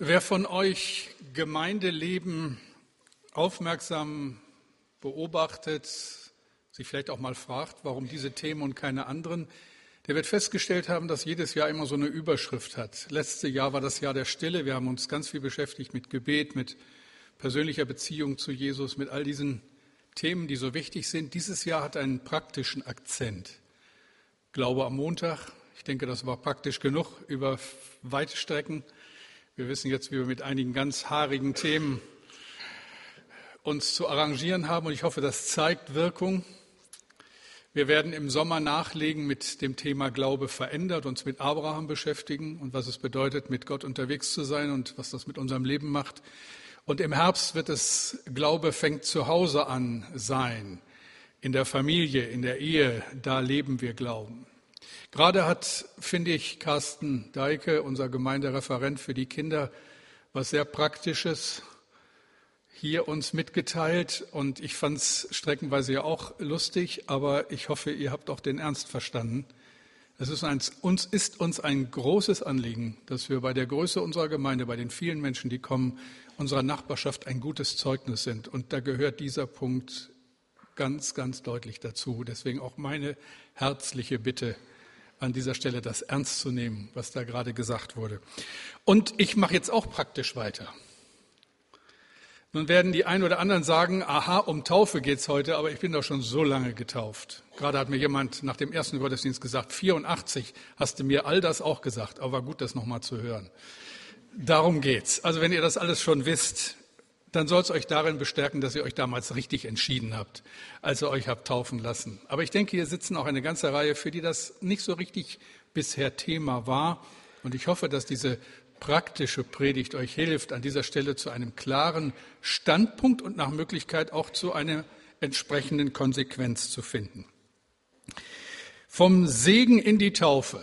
Wer von euch Gemeindeleben aufmerksam beobachtet, sich vielleicht auch mal fragt, warum diese Themen und keine anderen, der wird festgestellt haben, dass jedes Jahr immer so eine Überschrift hat. Letztes Jahr war das Jahr der Stille. Wir haben uns ganz viel beschäftigt mit Gebet, mit persönlicher Beziehung zu Jesus, mit all diesen Themen, die so wichtig sind. Dieses Jahr hat einen praktischen Akzent. Glaube am Montag. Ich denke, das war praktisch genug über weite Strecken. Wir wissen jetzt, wie wir mit einigen ganz haarigen Themen uns zu arrangieren haben und ich hoffe, das zeigt Wirkung. Wir werden im Sommer nachlegen mit dem Thema Glaube verändert, uns mit Abraham beschäftigen und was es bedeutet, mit Gott unterwegs zu sein und was das mit unserem Leben macht. Und im Herbst wird es Glaube fängt zu Hause an sein, in der Familie, in der Ehe, da leben wir Glauben. Gerade hat, finde ich, Carsten Deike, unser Gemeindereferent für die Kinder, was sehr Praktisches hier uns mitgeteilt und ich fand es streckenweise ja auch lustig, aber ich hoffe, ihr habt auch den Ernst verstanden. Es ist ein, uns ist uns ein großes Anliegen, dass wir bei der Größe unserer Gemeinde, bei den vielen Menschen, die kommen, unserer Nachbarschaft ein gutes Zeugnis sind. Und da gehört dieser Punkt ganz, ganz deutlich dazu. Deswegen auch meine herzliche Bitte, an dieser Stelle das ernst zu nehmen, was da gerade gesagt wurde. Und ich mache jetzt auch praktisch weiter. Nun werden die einen oder anderen sagen, aha, um Taufe geht's heute, aber ich bin doch schon so lange getauft. Gerade hat mir jemand nach dem ersten Gottesdienst gesagt, 84 hast du mir all das auch gesagt, aber war gut, das nochmal zu hören. Darum geht's. Also wenn ihr das alles schon wisst, dann soll es euch darin bestärken, dass ihr euch damals richtig entschieden habt, als ihr euch habt taufen lassen. Aber ich denke, hier sitzen auch eine ganze Reihe, für die das nicht so richtig bisher Thema war. Und ich hoffe, dass diese praktische Predigt euch hilft, an dieser Stelle zu einem klaren Standpunkt und nach Möglichkeit auch zu einer entsprechenden Konsequenz zu finden. Vom Segen in die Taufe.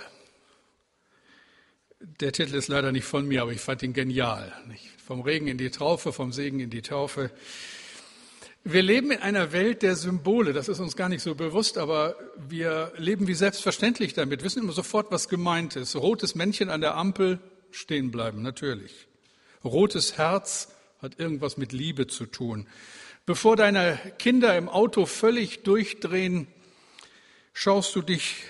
Der Titel ist leider nicht von mir, aber ich fand ihn genial. Vom Regen in die Taufe, vom Segen in die Taufe. Wir leben in einer Welt der Symbole. Das ist uns gar nicht so bewusst, aber wir leben wie selbstverständlich damit, wissen immer sofort, was gemeint ist. Rotes Männchen an der Ampel, stehen bleiben, natürlich. Rotes Herz hat irgendwas mit Liebe zu tun. Bevor deine Kinder im Auto völlig durchdrehen, schaust du dich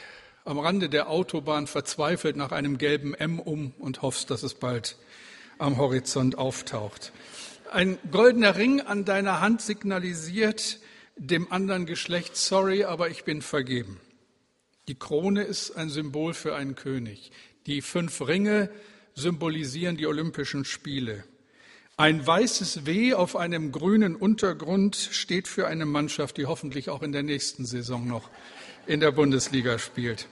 am Rande der Autobahn verzweifelt nach einem gelben M um und hoffst, dass es bald am Horizont auftaucht. Ein goldener Ring an deiner Hand signalisiert dem anderen Geschlecht, sorry, aber ich bin vergeben. Die Krone ist ein Symbol für einen König. Die fünf Ringe symbolisieren die Olympischen Spiele. Ein weißes W auf einem grünen Untergrund steht für eine Mannschaft, die hoffentlich auch in der nächsten Saison noch in der Bundesliga spielt.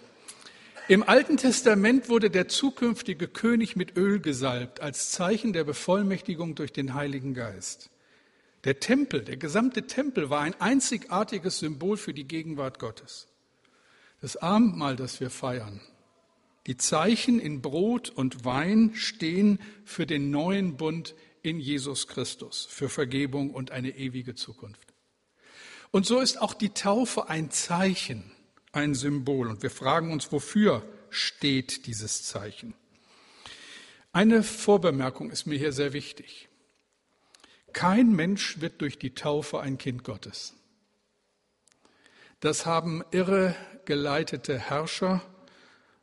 Im Alten Testament wurde der zukünftige König mit Öl gesalbt als Zeichen der Bevollmächtigung durch den Heiligen Geist. Der Tempel, der gesamte Tempel war ein einzigartiges Symbol für die Gegenwart Gottes. Das Abendmahl, das wir feiern, die Zeichen in Brot und Wein stehen für den neuen Bund in Jesus Christus, für Vergebung und eine ewige Zukunft. Und so ist auch die Taufe ein Zeichen ein Symbol. Und wir fragen uns, wofür steht dieses Zeichen? Eine Vorbemerkung ist mir hier sehr wichtig. Kein Mensch wird durch die Taufe ein Kind Gottes. Das haben irre geleitete Herrscher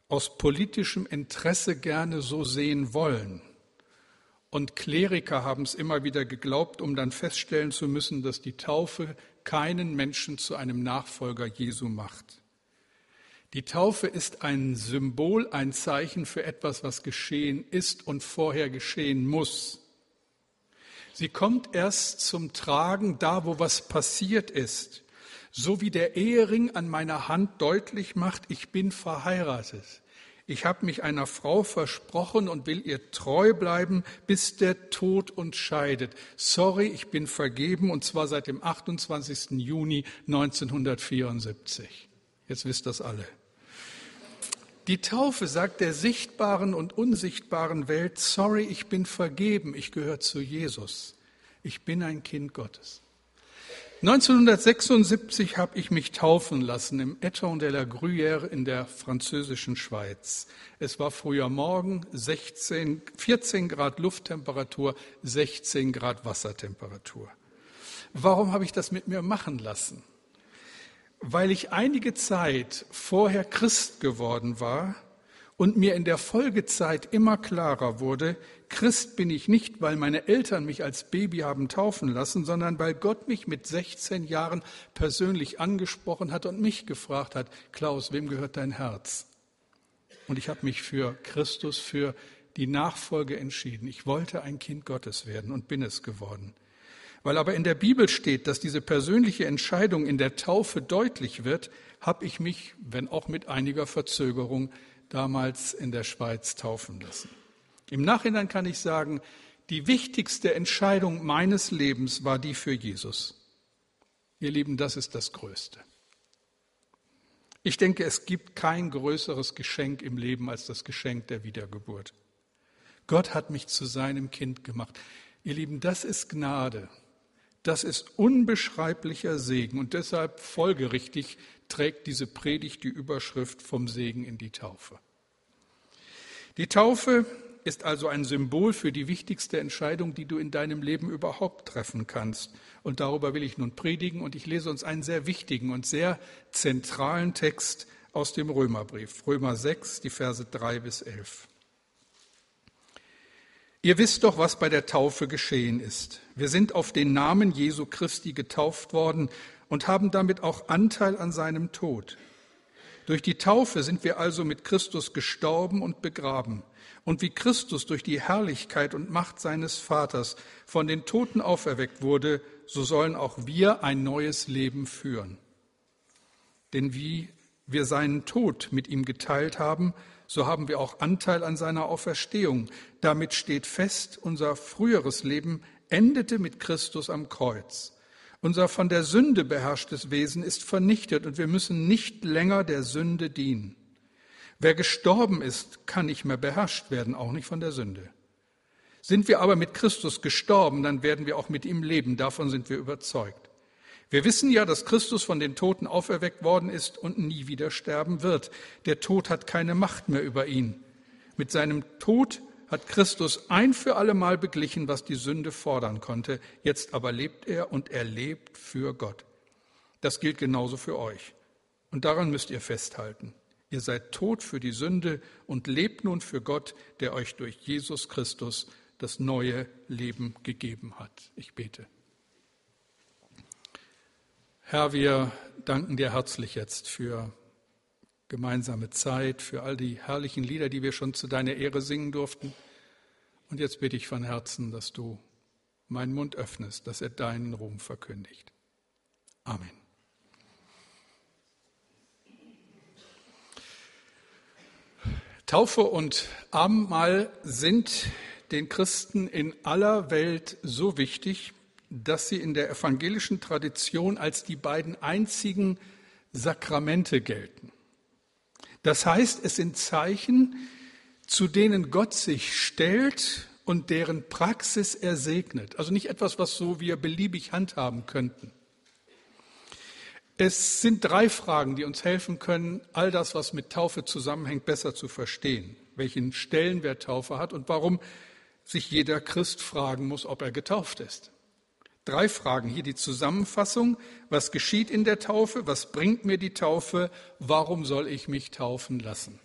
aus politischem Interesse gerne so sehen wollen. Und Kleriker haben es immer wieder geglaubt, um dann feststellen zu müssen, dass die Taufe keinen Menschen zu einem Nachfolger Jesu macht. Die Taufe ist ein Symbol, ein Zeichen für etwas, was geschehen ist und vorher geschehen muss. Sie kommt erst zum Tragen da, wo was passiert ist. So wie der Ehering an meiner Hand deutlich macht, ich bin verheiratet. Ich habe mich einer Frau versprochen und will ihr treu bleiben, bis der Tod uns scheidet. Sorry, ich bin vergeben und zwar seit dem 28. Juni 1974. Jetzt wisst das alle. Die Taufe sagt der sichtbaren und unsichtbaren Welt, sorry, ich bin vergeben, ich gehöre zu Jesus, ich bin ein Kind Gottes. 1976 habe ich mich taufen lassen im Eton de la Gruyère in der französischen Schweiz. Es war früher Morgen, 16, 14 Grad Lufttemperatur, 16 Grad Wassertemperatur. Warum habe ich das mit mir machen lassen? Weil ich einige Zeit vorher Christ geworden war und mir in der Folgezeit immer klarer wurde, Christ bin ich nicht, weil meine Eltern mich als Baby haben taufen lassen, sondern weil Gott mich mit 16 Jahren persönlich angesprochen hat und mich gefragt hat, Klaus, wem gehört dein Herz? Und ich habe mich für Christus, für die Nachfolge entschieden. Ich wollte ein Kind Gottes werden und bin es geworden. Weil aber in der Bibel steht, dass diese persönliche Entscheidung in der Taufe deutlich wird, habe ich mich, wenn auch mit einiger Verzögerung, damals in der Schweiz taufen lassen. Im Nachhinein kann ich sagen, die wichtigste Entscheidung meines Lebens war die für Jesus. Ihr Lieben, das ist das Größte. Ich denke, es gibt kein größeres Geschenk im Leben als das Geschenk der Wiedergeburt. Gott hat mich zu seinem Kind gemacht. Ihr Lieben, das ist Gnade. Das ist unbeschreiblicher Segen und deshalb folgerichtig trägt diese Predigt die Überschrift vom Segen in die Taufe. Die Taufe ist also ein Symbol für die wichtigste Entscheidung, die du in deinem Leben überhaupt treffen kannst. Und darüber will ich nun predigen und ich lese uns einen sehr wichtigen und sehr zentralen Text aus dem Römerbrief, Römer 6, die Verse 3 bis 11. Ihr wisst doch, was bei der Taufe geschehen ist. Wir sind auf den Namen Jesu Christi getauft worden und haben damit auch Anteil an seinem Tod. Durch die Taufe sind wir also mit Christus gestorben und begraben. Und wie Christus durch die Herrlichkeit und Macht seines Vaters von den Toten auferweckt wurde, so sollen auch wir ein neues Leben führen. Denn wie wir seinen Tod mit ihm geteilt haben, so haben wir auch Anteil an seiner Auferstehung. Damit steht fest, unser früheres Leben endete mit Christus am Kreuz. Unser von der Sünde beherrschtes Wesen ist vernichtet und wir müssen nicht länger der Sünde dienen. Wer gestorben ist, kann nicht mehr beherrscht werden, auch nicht von der Sünde. Sind wir aber mit Christus gestorben, dann werden wir auch mit ihm leben. Davon sind wir überzeugt. Wir wissen ja, dass Christus von den Toten auferweckt worden ist und nie wieder sterben wird. Der Tod hat keine Macht mehr über ihn. Mit seinem Tod hat Christus ein für allemal beglichen, was die Sünde fordern konnte. Jetzt aber lebt er und er lebt für Gott. Das gilt genauso für euch. Und daran müsst ihr festhalten. Ihr seid tot für die Sünde und lebt nun für Gott, der euch durch Jesus Christus das neue Leben gegeben hat. Ich bete. Herr, wir danken dir herzlich jetzt für gemeinsame Zeit, für all die herrlichen Lieder, die wir schon zu deiner Ehre singen durften. Und jetzt bitte ich von Herzen, dass du meinen Mund öffnest, dass er deinen Ruhm verkündigt. Amen. Taufe und Abendmahl sind den Christen in aller Welt so wichtig, dass sie in der evangelischen Tradition als die beiden einzigen Sakramente gelten. Das heißt, es sind Zeichen, zu denen Gott sich stellt und deren Praxis er segnet. Also nicht etwas, was so wir beliebig handhaben könnten. Es sind drei Fragen, die uns helfen können, all das, was mit Taufe zusammenhängt, besser zu verstehen. Welchen Stellenwert Taufe hat und warum sich jeder Christ fragen muss, ob er getauft ist. Drei Fragen. Hier die Zusammenfassung. Was geschieht in der Taufe? Was bringt mir die Taufe? Warum soll ich mich taufen lassen?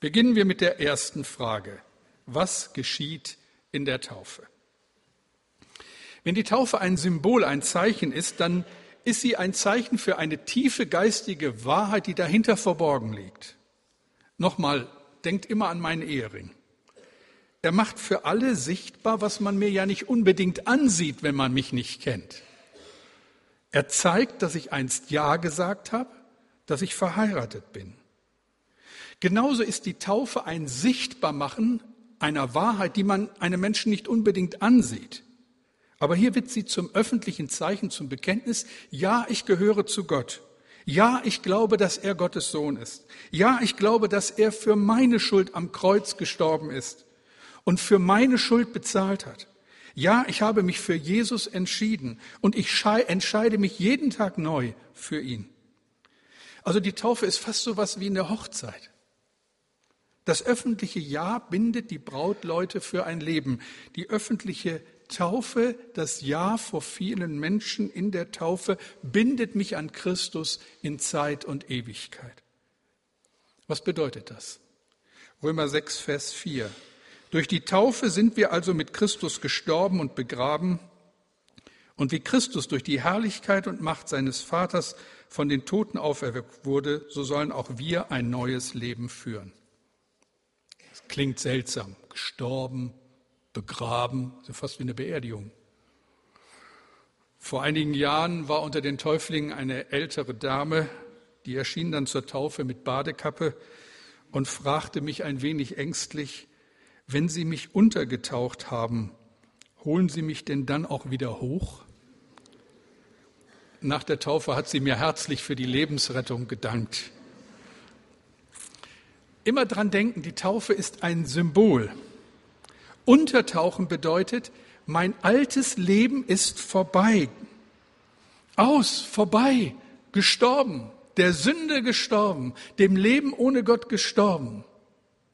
Beginnen wir mit der ersten Frage. Was geschieht in der Taufe? Wenn die Taufe ein Symbol, ein Zeichen ist, dann ist sie ein Zeichen für eine tiefe geistige Wahrheit, die dahinter verborgen liegt. Nochmal, denkt immer an meinen Ehering. Er macht für alle sichtbar, was man mir ja nicht unbedingt ansieht, wenn man mich nicht kennt. Er zeigt, dass ich einst Ja gesagt habe, dass ich verheiratet bin. Genauso ist die Taufe ein Sichtbarmachen einer Wahrheit, die man einem Menschen nicht unbedingt ansieht. Aber hier wird sie zum öffentlichen Zeichen, zum Bekenntnis, ja, ich gehöre zu Gott. Ja, ich glaube, dass er Gottes Sohn ist. Ja, ich glaube, dass er für meine Schuld am Kreuz gestorben ist und für meine Schuld bezahlt hat. Ja, ich habe mich für Jesus entschieden und ich entscheide mich jeden Tag neu für ihn. Also die Taufe ist fast so was wie eine Hochzeit. Das öffentliche Ja bindet die Brautleute für ein Leben. Die öffentliche Taufe, das Ja vor vielen Menschen in der Taufe, bindet mich an Christus in Zeit und Ewigkeit. Was bedeutet das? Römer 6, Vers 4. Durch die Taufe sind wir also mit Christus gestorben und begraben. Und wie Christus durch die Herrlichkeit und Macht seines Vaters von den Toten auferweckt wurde, so sollen auch wir ein neues Leben führen. Das klingt seltsam. Gestorben, begraben, so fast wie eine Beerdigung. Vor einigen Jahren war unter den Täuflingen eine ältere Dame, die erschien dann zur Taufe mit Badekappe und fragte mich ein wenig ängstlich, wenn Sie mich untergetaucht haben, holen Sie mich denn dann auch wieder hoch? Nach der Taufe hat sie mir herzlich für die Lebensrettung gedankt. Immer dran denken, die Taufe ist ein Symbol. Untertauchen bedeutet, mein altes Leben ist vorbei. Aus, vorbei, gestorben, der Sünde gestorben, dem Leben ohne Gott gestorben.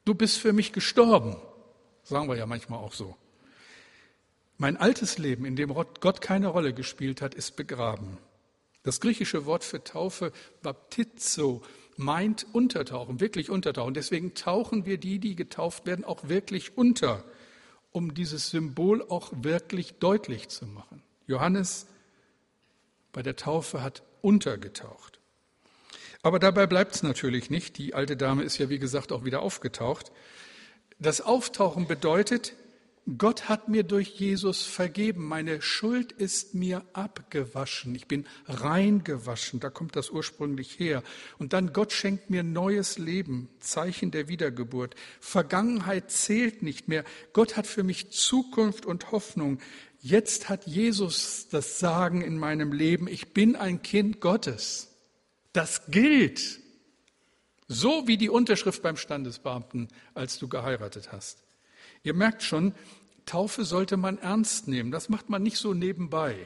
Du bist für mich gestorben. Sagen wir ja manchmal auch so. Mein altes Leben, in dem Gott keine Rolle gespielt hat, ist begraben. Das griechische Wort für Taufe, Baptizo, meint untertauchen, wirklich untertauchen. Deswegen tauchen wir die, die getauft werden, auch wirklich unter, um dieses Symbol auch wirklich deutlich zu machen. Johannes bei der Taufe hat untergetaucht. Aber dabei bleibt es natürlich nicht. Die alte Dame ist ja, wie gesagt, auch wieder aufgetaucht. Das Auftauchen bedeutet, Gott hat mir durch Jesus vergeben. Meine Schuld ist mir abgewaschen. Ich bin reingewaschen. Da kommt das ursprünglich her. Und dann Gott schenkt mir neues Leben. Zeichen der Wiedergeburt. Vergangenheit zählt nicht mehr. Gott hat für mich Zukunft und Hoffnung. Jetzt hat Jesus das Sagen in meinem Leben. Ich bin ein Kind Gottes. Das gilt. So wie die Unterschrift beim Standesbeamten, als du geheiratet hast. Ihr merkt schon, Taufe sollte man ernst nehmen. Das macht man nicht so nebenbei.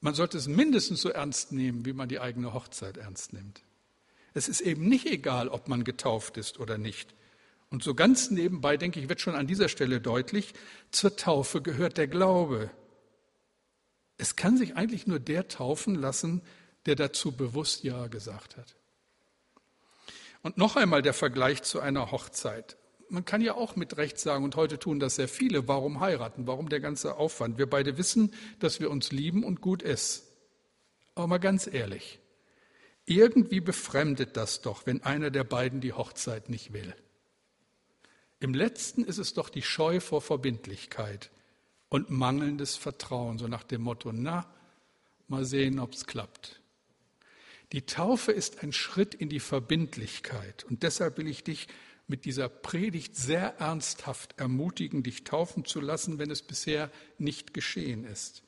Man sollte es mindestens so ernst nehmen, wie man die eigene Hochzeit ernst nimmt. Es ist eben nicht egal, ob man getauft ist oder nicht. Und so ganz nebenbei, denke ich, wird schon an dieser Stelle deutlich, zur Taufe gehört der Glaube. Es kann sich eigentlich nur der taufen lassen, der dazu bewusst Ja gesagt hat. Und noch einmal der Vergleich zu einer Hochzeit man kann ja auch mit Recht sagen, und heute tun das sehr viele, warum heiraten, warum der ganze Aufwand? Wir beide wissen, dass wir uns lieben und gut ist. Aber mal ganz ehrlich, irgendwie befremdet das doch, wenn einer der beiden die Hochzeit nicht will. Im letzten ist es doch die Scheu vor Verbindlichkeit und mangelndes Vertrauen, so nach dem Motto, na, mal sehen, ob es klappt. Die Taufe ist ein Schritt in die Verbindlichkeit und deshalb will ich dich mit dieser Predigt sehr ernsthaft ermutigen, dich taufen zu lassen, wenn es bisher nicht geschehen ist.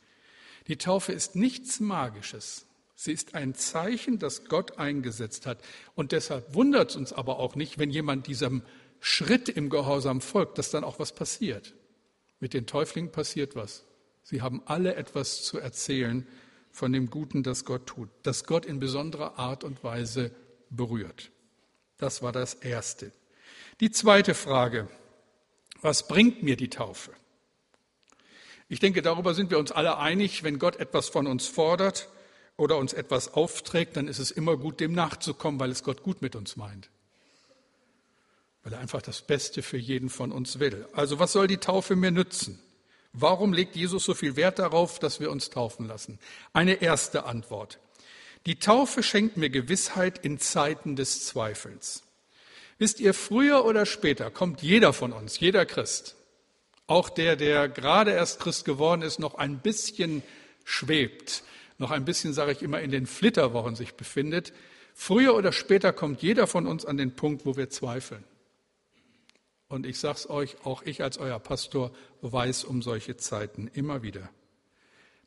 Die Taufe ist nichts Magisches. Sie ist ein Zeichen, das Gott eingesetzt hat. Und deshalb wundert es uns aber auch nicht, wenn jemand diesem Schritt im Gehorsam folgt, dass dann auch was passiert. Mit den Täuflingen passiert was. Sie haben alle etwas zu erzählen von dem Guten, das Gott tut, das Gott in besonderer Art und Weise berührt. Das war das Erste. Die zweite Frage, was bringt mir die Taufe? Ich denke, darüber sind wir uns alle einig, wenn Gott etwas von uns fordert oder uns etwas aufträgt, dann ist es immer gut, dem nachzukommen, weil es Gott gut mit uns meint. Weil er einfach das Beste für jeden von uns will. Also was soll die Taufe mir nützen? Warum legt Jesus so viel Wert darauf, dass wir uns taufen lassen? Eine erste Antwort. Die Taufe schenkt mir Gewissheit in Zeiten des Zweifels. Wisst ihr, früher oder später kommt jeder von uns, jeder Christ, auch der, der gerade erst Christ geworden ist, noch ein bisschen schwebt, noch ein bisschen, sage ich immer, in den Flitterwochen sich befindet. Früher oder später kommt jeder von uns an den Punkt, wo wir zweifeln. Und ich sage es euch, auch ich als euer Pastor weiß um solche Zeiten immer wieder.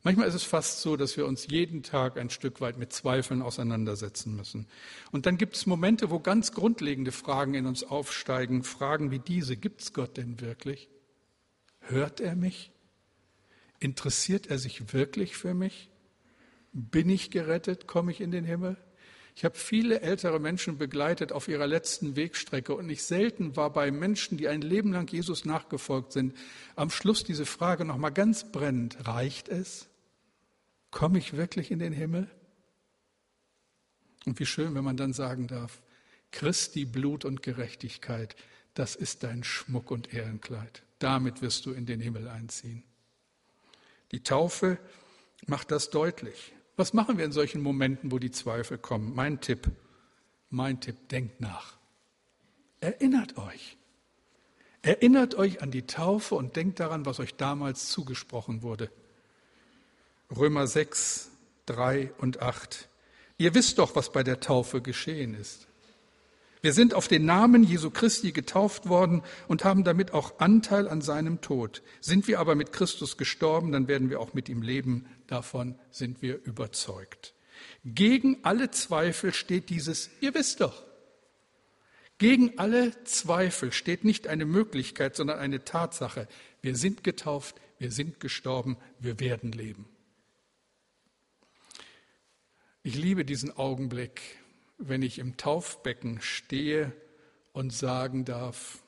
Manchmal ist es fast so, dass wir uns jeden Tag ein Stück weit mit Zweifeln auseinandersetzen müssen. Und dann gibt es Momente, wo ganz grundlegende Fragen in uns aufsteigen. Fragen wie diese, gibt es Gott denn wirklich? Hört er mich? Interessiert er sich wirklich für mich? Bin ich gerettet? Komme ich in den Himmel? Ich habe viele ältere Menschen begleitet auf ihrer letzten Wegstrecke und nicht selten war bei Menschen, die ein Leben lang Jesus nachgefolgt sind, am Schluss diese Frage nochmal ganz brennend, reicht es? Komme ich wirklich in den Himmel? Und wie schön, wenn man dann sagen darf, Christi Blut und Gerechtigkeit, das ist dein Schmuck und Ehrenkleid. Damit wirst du in den Himmel einziehen. Die Taufe macht das deutlich. Was machen wir in solchen Momenten, wo die Zweifel kommen? Mein Tipp, mein Tipp, denkt nach. Erinnert euch. Erinnert euch an die Taufe und denkt daran, was euch damals zugesprochen wurde. Römer 6, 3 und 8. Ihr wisst doch, was bei der Taufe geschehen ist. Wir sind auf den Namen Jesu Christi getauft worden und haben damit auch Anteil an seinem Tod. Sind wir aber mit Christus gestorben, dann werden wir auch mit ihm leben. Davon sind wir überzeugt. Gegen alle Zweifel steht dieses, ihr wisst doch. Gegen alle Zweifel steht nicht eine Möglichkeit, sondern eine Tatsache. Wir sind getauft, wir sind gestorben, wir werden leben. Ich liebe diesen Augenblick, wenn ich im Taufbecken stehe und sagen darf,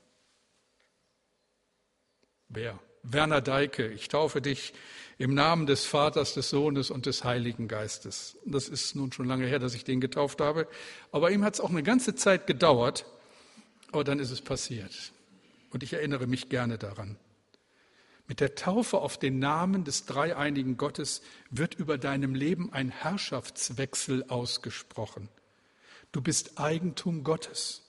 wer? Werner Deike, ich taufe dich im Namen des Vaters, des Sohnes und des Heiligen Geistes. Das ist nun schon lange her, dass ich den getauft habe, aber ihm hat es auch eine ganze Zeit gedauert, aber dann ist es passiert. Und ich erinnere mich gerne daran. Mit der Taufe auf den Namen des dreieinigen Gottes wird über deinem Leben ein Herrschaftswechsel ausgesprochen. Du bist Eigentum Gottes.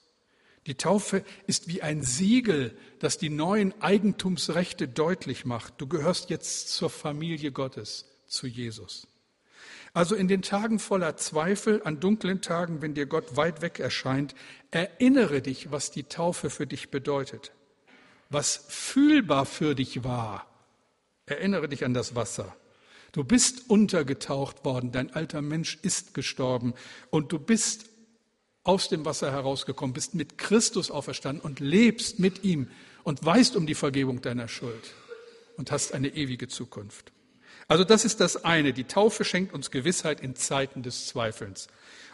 Die Taufe ist wie ein Siegel, das die neuen Eigentumsrechte deutlich macht. Du gehörst jetzt zur Familie Gottes, zu Jesus. Also in den Tagen voller Zweifel, an dunklen Tagen, wenn dir Gott weit weg erscheint, erinnere dich, was die Taufe für dich bedeutet, was fühlbar für dich war. Erinnere dich an das Wasser. Du bist untergetaucht worden, dein alter Mensch ist gestorben und du bist aus dem Wasser herausgekommen, bist mit Christus auferstanden und lebst mit ihm und weißt um die Vergebung deiner Schuld und hast eine ewige Zukunft. Also das ist das eine. Die Taufe schenkt uns Gewissheit in Zeiten des Zweifelns.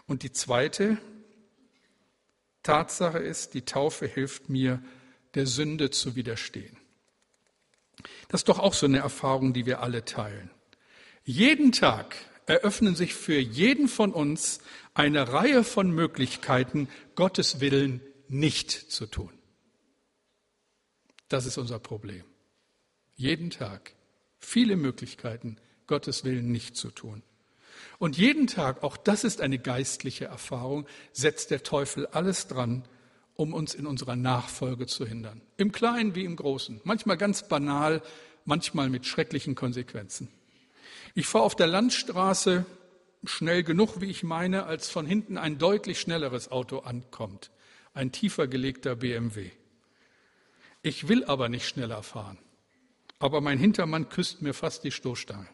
Und die zweite Tatsache ist, die Taufe hilft mir, der Sünde zu widerstehen. Das ist doch auch so eine Erfahrung, die wir alle teilen. Jeden Tag eröffnen sich für jeden von uns eine Reihe von Möglichkeiten, Gottes Willen nicht zu tun. Das ist unser Problem. Jeden Tag viele Möglichkeiten, Gottes Willen nicht zu tun. Und jeden Tag, auch das ist eine geistliche Erfahrung, setzt der Teufel alles dran, um uns in unserer Nachfolge zu hindern. Im Kleinen wie im Großen. Manchmal ganz banal, manchmal mit schrecklichen Konsequenzen. Ich fahre auf der Landstraße schnell genug, wie ich meine, als von hinten ein deutlich schnelleres Auto ankommt. Ein tiefer gelegter BMW. Ich will aber nicht schneller fahren. Aber mein Hintermann küsst mir fast die Stoßstange.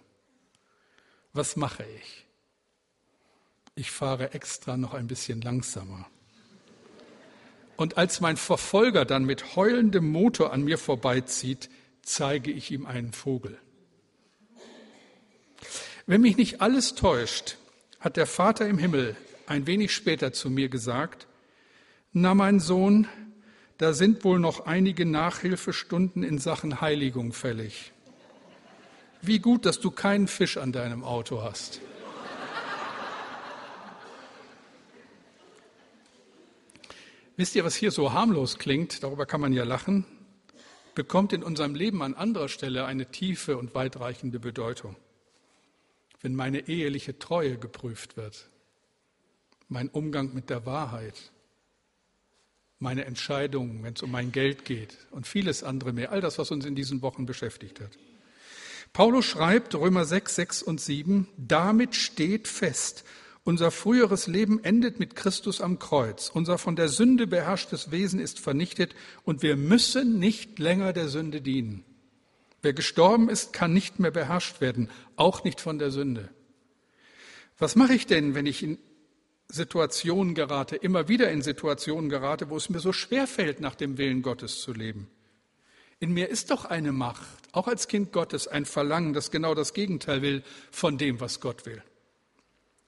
Was mache ich? Ich fahre extra noch ein bisschen langsamer. Und als mein Verfolger dann mit heulendem Motor an mir vorbeizieht, zeige ich ihm einen Vogel. Wenn mich nicht alles täuscht, hat der Vater im Himmel ein wenig später zu mir gesagt, na mein Sohn, da sind wohl noch einige Nachhilfestunden in Sachen Heiligung fällig. Wie gut, dass du keinen Fisch an deinem Auto hast. Wisst ihr, was hier so harmlos klingt, darüber kann man ja lachen, bekommt in unserem Leben an anderer Stelle eine tiefe und weitreichende Bedeutung wenn meine eheliche Treue geprüft wird, mein Umgang mit der Wahrheit, meine Entscheidungen, wenn es um mein Geld geht und vieles andere mehr, all das, was uns in diesen Wochen beschäftigt hat. Paulus schreibt, Römer 6, 6 und 7, damit steht fest, unser früheres Leben endet mit Christus am Kreuz. Unser von der Sünde beherrschtes Wesen ist vernichtet und wir müssen nicht länger der Sünde dienen. Wer gestorben ist, kann nicht mehr beherrscht werden, auch nicht von der Sünde. Was mache ich denn, wenn ich in Situationen gerate, immer wieder in Situationen gerate, wo es mir so schwer fällt, nach dem Willen Gottes zu leben? In mir ist doch eine Macht, auch als Kind Gottes, ein Verlangen, das genau das Gegenteil will von dem, was Gott will.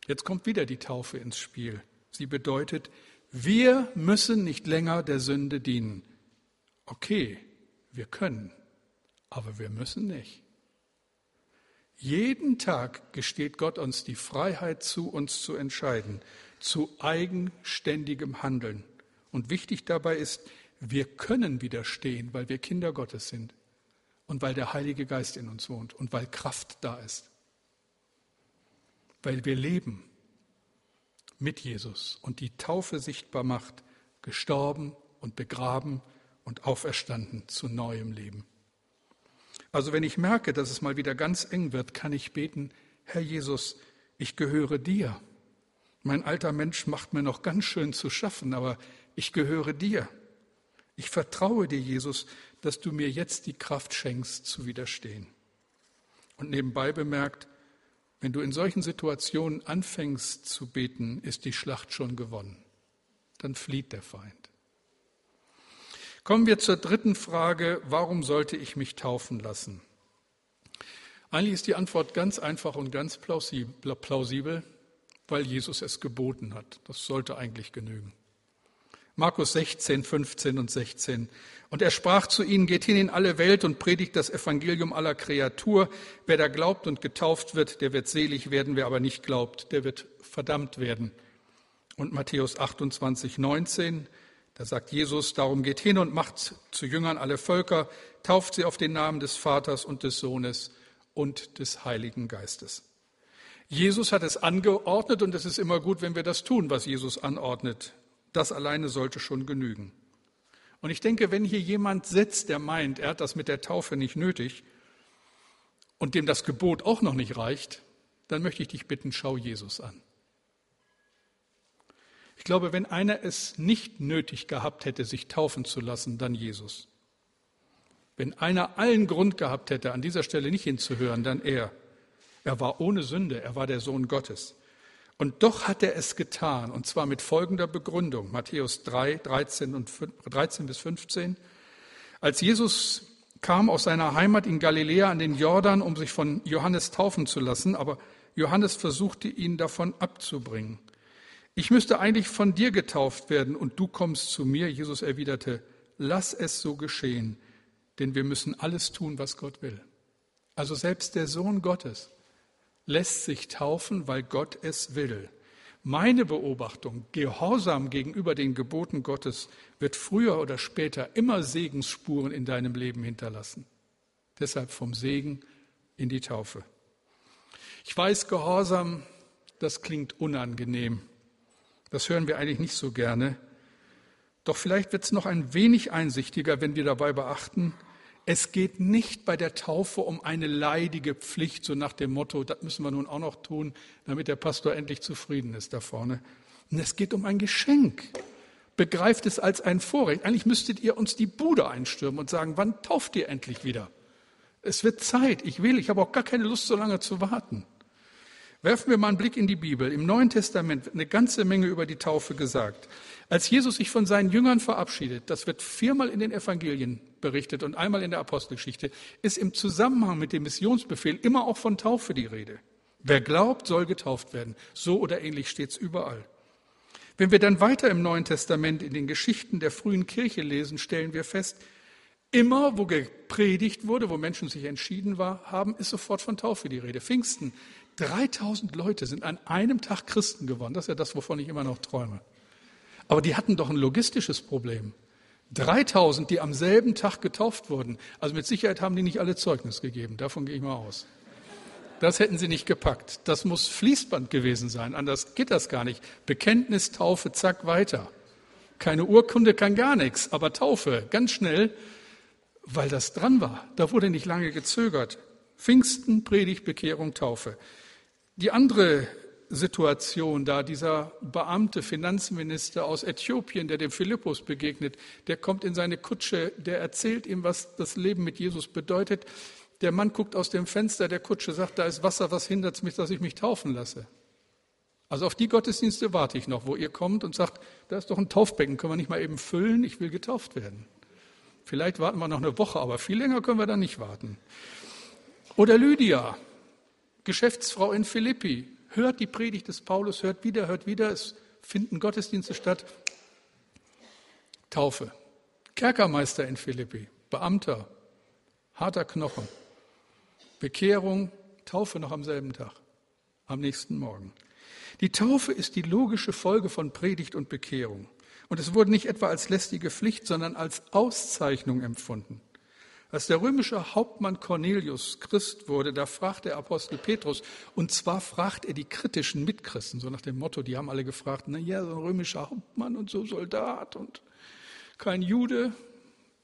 Jetzt kommt wieder die Taufe ins Spiel. Sie bedeutet, wir müssen nicht länger der Sünde dienen. Okay, wir können, aber wir müssen nicht. Jeden Tag gesteht Gott uns die Freiheit zu, uns zu entscheiden, zu eigenständigem Handeln. Und wichtig dabei ist, wir können widerstehen, weil wir Kinder Gottes sind und weil der Heilige Geist in uns wohnt und weil Kraft da ist. Weil wir leben mit Jesus und die Taufe sichtbar macht, gestorben und begraben und auferstanden zu neuem Leben. Also wenn ich merke, dass es mal wieder ganz eng wird, kann ich beten, Herr Jesus, ich gehöre dir. Mein alter Mensch macht mir noch ganz schön zu schaffen, aber ich gehöre dir. Ich vertraue dir, Jesus, dass du mir jetzt die Kraft schenkst, zu widerstehen. Und nebenbei bemerkt, wenn du in solchen Situationen anfängst zu beten, ist die Schlacht schon gewonnen. Dann flieht der Feind. Kommen wir zur dritten Frage, warum sollte ich mich taufen lassen? Eigentlich ist die Antwort ganz einfach und ganz plausibel, weil Jesus es geboten hat. Das sollte eigentlich genügen. Markus 16, 15 und 16. Und er sprach zu ihnen, geht hin in alle Welt und predigt das Evangelium aller Kreatur. Wer da glaubt und getauft wird, der wird selig werden. Wer aber nicht glaubt, der wird verdammt werden. Und Matthäus 28, 19. Da sagt Jesus, darum geht hin und macht zu Jüngern alle Völker, tauft sie auf den Namen des Vaters und des Sohnes und des Heiligen Geistes. Jesus hat es angeordnet und es ist immer gut, wenn wir das tun, was Jesus anordnet. Das alleine sollte schon genügen. Und ich denke, wenn hier jemand sitzt, der meint, er hat das mit der Taufe nicht nötig und dem das Gebot auch noch nicht reicht, dann möchte ich dich bitten, schau Jesus an. Ich glaube, wenn einer es nicht nötig gehabt hätte, sich taufen zu lassen, dann Jesus. Wenn einer allen Grund gehabt hätte, an dieser Stelle nicht hinzuhören, dann er. Er war ohne Sünde, er war der Sohn Gottes. Und doch hat er es getan, und zwar mit folgender Begründung, Matthäus 3, 13, und 13 bis 15. Als Jesus kam aus seiner Heimat in Galiläa an den Jordan, um sich von Johannes taufen zu lassen, aber Johannes versuchte ihn davon abzubringen. Ich müsste eigentlich von dir getauft werden und du kommst zu mir. Jesus erwiderte, lass es so geschehen, denn wir müssen alles tun, was Gott will. Also selbst der Sohn Gottes lässt sich taufen, weil Gott es will. Meine Beobachtung, Gehorsam gegenüber den Geboten Gottes, wird früher oder später immer Segensspuren in deinem Leben hinterlassen. Deshalb vom Segen in die Taufe. Ich weiß, Gehorsam, das klingt unangenehm. Das hören wir eigentlich nicht so gerne. Doch vielleicht wird es noch ein wenig einsichtiger, wenn wir dabei beachten, es geht nicht bei der Taufe um eine leidige Pflicht, so nach dem Motto, das müssen wir nun auch noch tun, damit der Pastor endlich zufrieden ist da vorne. Und es geht um ein Geschenk. Begreift es als ein Vorrecht. Eigentlich müsstet ihr uns die Bude einstürmen und sagen, wann tauft ihr endlich wieder? Es wird Zeit. Ich will. Ich habe auch gar keine Lust, so lange zu warten. Werfen wir mal einen Blick in die Bibel. Im Neuen Testament wird eine ganze Menge über die Taufe gesagt. Als Jesus sich von seinen Jüngern verabschiedet, das wird viermal in den Evangelien berichtet und einmal in der Apostelgeschichte, ist im Zusammenhang mit dem Missionsbefehl immer auch von Taufe die Rede. Wer glaubt, soll getauft werden. So oder ähnlich steht es überall. Wenn wir dann weiter im Neuen Testament in den Geschichten der frühen Kirche lesen, stellen wir fest, immer wo gepredigt wurde, wo Menschen sich entschieden war, haben, ist sofort von Taufe die Rede. Pfingsten 3000 Leute sind an einem Tag Christen geworden. Das ist ja das, wovon ich immer noch träume. Aber die hatten doch ein logistisches Problem. 3000, die am selben Tag getauft wurden. Also mit Sicherheit haben die nicht alle Zeugnis gegeben. Davon gehe ich mal aus. Das hätten sie nicht gepackt. Das muss Fließband gewesen sein. Anders geht das gar nicht. Bekenntnis, Taufe, zack, weiter. Keine Urkunde, kann gar nichts. Aber Taufe, ganz schnell, weil das dran war. Da wurde nicht lange gezögert. Pfingsten, Predigt, Bekehrung, Taufe. Die andere Situation da, dieser Beamte, Finanzminister aus Äthiopien, der dem Philippus begegnet, der kommt in seine Kutsche, der erzählt ihm, was das Leben mit Jesus bedeutet. Der Mann guckt aus dem Fenster der Kutsche, sagt, da ist Wasser, was hindert mich, dass ich mich taufen lasse? Also auf die Gottesdienste warte ich noch, wo ihr kommt und sagt, da ist doch ein Taufbecken, können wir nicht mal eben füllen, ich will getauft werden. Vielleicht warten wir noch eine Woche, aber viel länger können wir da nicht warten. Oder Lydia, Geschäftsfrau in Philippi, hört die Predigt des Paulus, hört wieder, hört wieder, es finden Gottesdienste statt. Taufe. Kerkermeister in Philippi, Beamter, harter Knochen. Bekehrung, Taufe noch am selben Tag, am nächsten Morgen. Die Taufe ist die logische Folge von Predigt und Bekehrung. Und es wurde nicht etwa als lästige Pflicht, sondern als Auszeichnung empfunden. Als der römische Hauptmann Cornelius Christ wurde, da fragt der Apostel Petrus, und zwar fragt er die kritischen Mitchristen, so nach dem Motto, die haben alle gefragt, na ja, so ein römischer Hauptmann und so Soldat und kein Jude,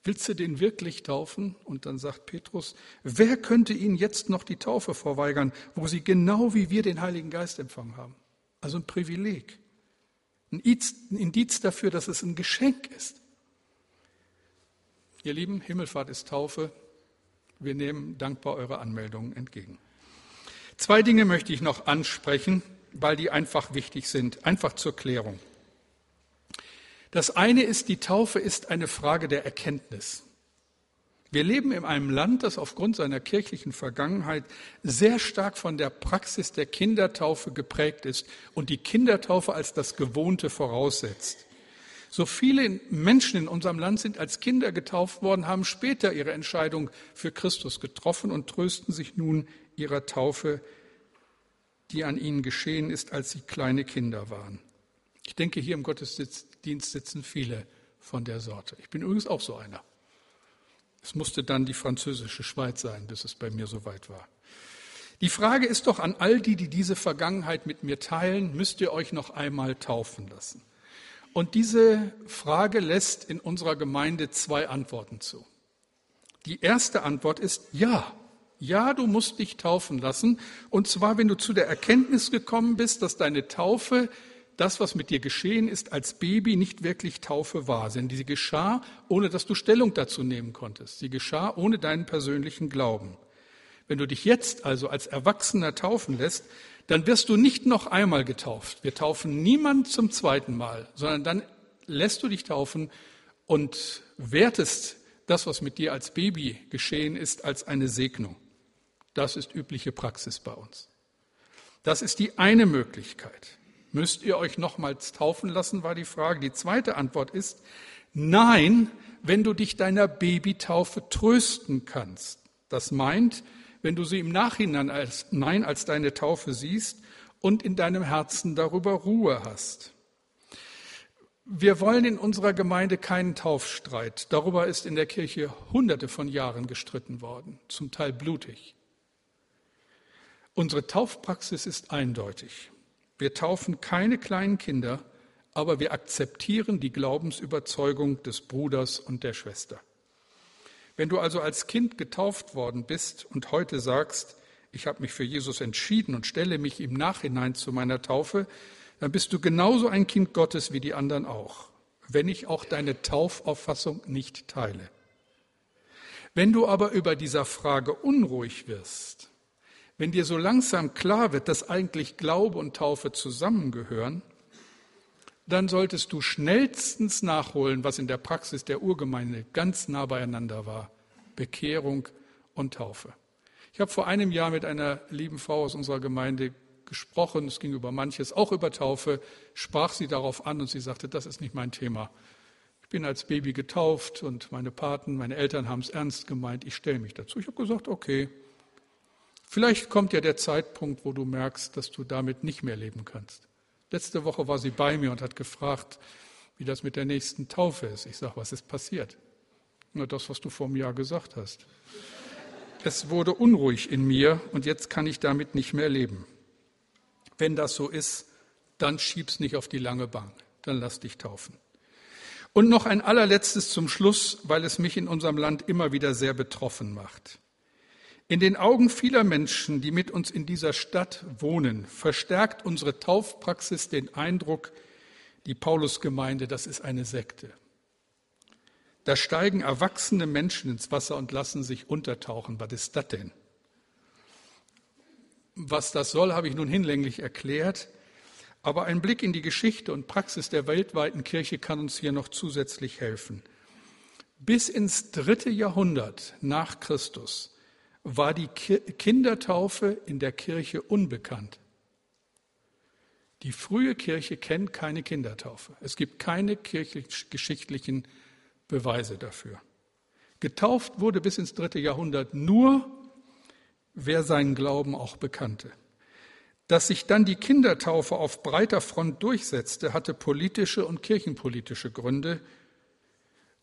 willst du den wirklich taufen? Und dann sagt Petrus, wer könnte ihnen jetzt noch die Taufe verweigern, wo sie genau wie wir den Heiligen Geist empfangen haben? Also ein Privileg, ein Indiz dafür, dass es ein Geschenk ist. Ihr Lieben, Himmelfahrt ist Taufe. Wir nehmen dankbar eure Anmeldungen entgegen. Zwei Dinge möchte ich noch ansprechen, weil die einfach wichtig sind, einfach zur Klärung. Das eine ist, die Taufe ist eine Frage der Erkenntnis. Wir leben in einem Land, das aufgrund seiner kirchlichen Vergangenheit sehr stark von der Praxis der Kindertaufe geprägt ist und die Kindertaufe als das Gewohnte voraussetzt. So viele Menschen in unserem Land sind als Kinder getauft worden, haben später ihre Entscheidung für Christus getroffen und trösten sich nun ihrer Taufe, die an ihnen geschehen ist, als sie kleine Kinder waren. Ich denke, hier im Gottesdienst sitzen viele von der Sorte. Ich bin übrigens auch so einer. Es musste dann die französische Schweiz sein, bis es bei mir so weit war. Die Frage ist doch an all die, die diese Vergangenheit mit mir teilen, müsst ihr euch noch einmal taufen lassen? Und diese Frage lässt in unserer Gemeinde zwei Antworten zu. Die erste Antwort ist ja. Ja, du musst dich taufen lassen. Und zwar, wenn du zu der Erkenntnis gekommen bist, dass deine Taufe, das, was mit dir geschehen ist, als Baby nicht wirklich Taufe war. Denn sie geschah, ohne dass du Stellung dazu nehmen konntest. Sie geschah ohne deinen persönlichen Glauben. Wenn du dich jetzt also als Erwachsener taufen lässt, dann wirst du nicht noch einmal getauft. Wir taufen niemand zum zweiten Mal, sondern dann lässt du dich taufen und wertest das, was mit dir als Baby geschehen ist, als eine Segnung. Das ist übliche Praxis bei uns. Das ist die eine Möglichkeit. Müsst ihr euch nochmals taufen lassen, war die Frage. Die zweite Antwort ist, nein, wenn du dich deiner Babytaufe trösten kannst. Das meint, wenn du sie im Nachhinein als Nein als deine Taufe siehst und in deinem Herzen darüber Ruhe hast. Wir wollen in unserer Gemeinde keinen Taufstreit. Darüber ist in der Kirche hunderte von Jahren gestritten worden, zum Teil blutig. Unsere Taufpraxis ist eindeutig. Wir taufen keine kleinen Kinder, aber wir akzeptieren die Glaubensüberzeugung des Bruders und der Schwester. Wenn du also als Kind getauft worden bist und heute sagst, ich habe mich für Jesus entschieden und stelle mich im Nachhinein zu meiner Taufe, dann bist du genauso ein Kind Gottes wie die anderen auch, wenn ich auch deine Taufauffassung nicht teile. Wenn du aber über dieser Frage unruhig wirst, wenn dir so langsam klar wird, dass eigentlich Glaube und Taufe zusammengehören, dann solltest du schnellstens nachholen, was in der Praxis der Urgemeinde ganz nah beieinander war. Bekehrung und Taufe. Ich habe vor einem Jahr mit einer lieben Frau aus unserer Gemeinde gesprochen, es ging über manches, auch über Taufe, sprach sie darauf an und sie sagte, das ist nicht mein Thema. Ich bin als Baby getauft und meine Paten, meine Eltern haben es ernst gemeint, ich stelle mich dazu. Ich habe gesagt, okay, vielleicht kommt ja der Zeitpunkt, wo du merkst, dass du damit nicht mehr leben kannst. Letzte Woche war sie bei mir und hat gefragt, wie das mit der nächsten Taufe ist. Ich sage, was ist passiert? Nur das, was du vor einem Jahr gesagt hast. Es wurde unruhig in mir und jetzt kann ich damit nicht mehr leben. Wenn das so ist, dann schieb's nicht auf die lange Bank. Dann lass dich taufen. Und noch ein allerletztes zum Schluss, weil es mich in unserem Land immer wieder sehr betroffen macht. In den Augen vieler Menschen, die mit uns in dieser Stadt wohnen, verstärkt unsere Taufpraxis den Eindruck, die Paulusgemeinde, das ist eine Sekte. Da steigen erwachsene Menschen ins Wasser und lassen sich untertauchen. Was ist das denn? Was das soll, habe ich nun hinlänglich erklärt. Aber ein Blick in die Geschichte und Praxis der weltweiten Kirche kann uns hier noch zusätzlich helfen. Bis ins dritte Jahrhundert nach Christus war die Kindertaufe in der Kirche unbekannt. Die frühe Kirche kennt keine Kindertaufe. Es gibt keine kirchengeschichtlichen Beweise dafür. Getauft wurde bis ins dritte Jahrhundert nur, wer seinen Glauben auch bekannte. Dass sich dann die Kindertaufe auf breiter Front durchsetzte, hatte politische und kirchenpolitische Gründe.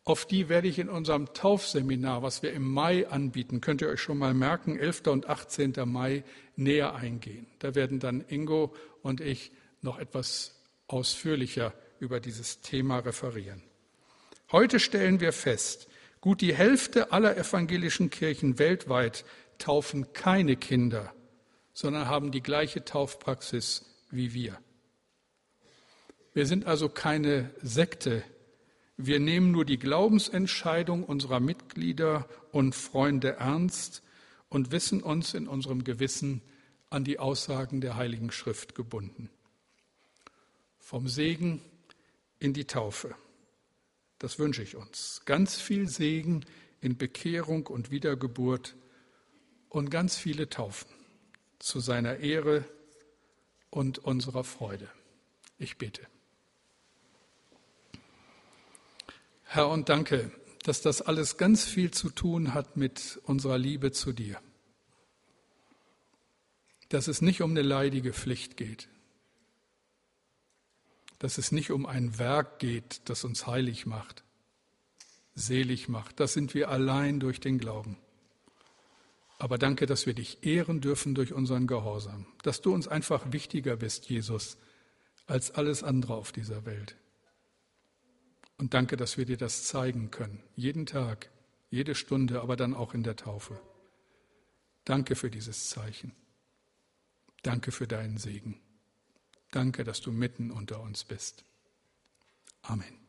Auf die werde ich in unserem Taufseminar, was wir im Mai anbieten, könnt ihr euch schon mal merken, 11. und 18. Mai näher eingehen. Da werden dann Ingo und ich noch etwas ausführlicher über dieses Thema referieren. Heute stellen wir fest, gut die Hälfte aller evangelischen Kirchen weltweit taufen keine Kinder, sondern haben die gleiche Taufpraxis wie wir. Wir sind also keine Sekte. Wir nehmen nur die Glaubensentscheidung unserer Mitglieder und Freunde ernst und wissen uns in unserem Gewissen an die Aussagen der Heiligen Schrift gebunden. Vom Segen in die Taufe. Das wünsche ich uns. Ganz viel Segen in Bekehrung und Wiedergeburt und ganz viele Taufen zu seiner Ehre und unserer Freude. Ich bete. Herr, und danke, dass das alles ganz viel zu tun hat mit unserer Liebe zu dir. Dass es nicht um eine leidige Pflicht geht. Dass es nicht um ein Werk geht, das uns heilig macht, selig macht. Das sind wir allein durch den Glauben. Aber danke, dass wir dich ehren dürfen durch unseren Gehorsam, dass du uns einfach wichtiger bist, Jesus, als alles andere auf dieser Welt. Und danke, dass wir dir das zeigen können, jeden Tag, jede Stunde, aber dann auch in der Taufe. Danke für dieses Zeichen. Danke für deinen Segen. Danke, dass du mitten unter uns bist. Amen.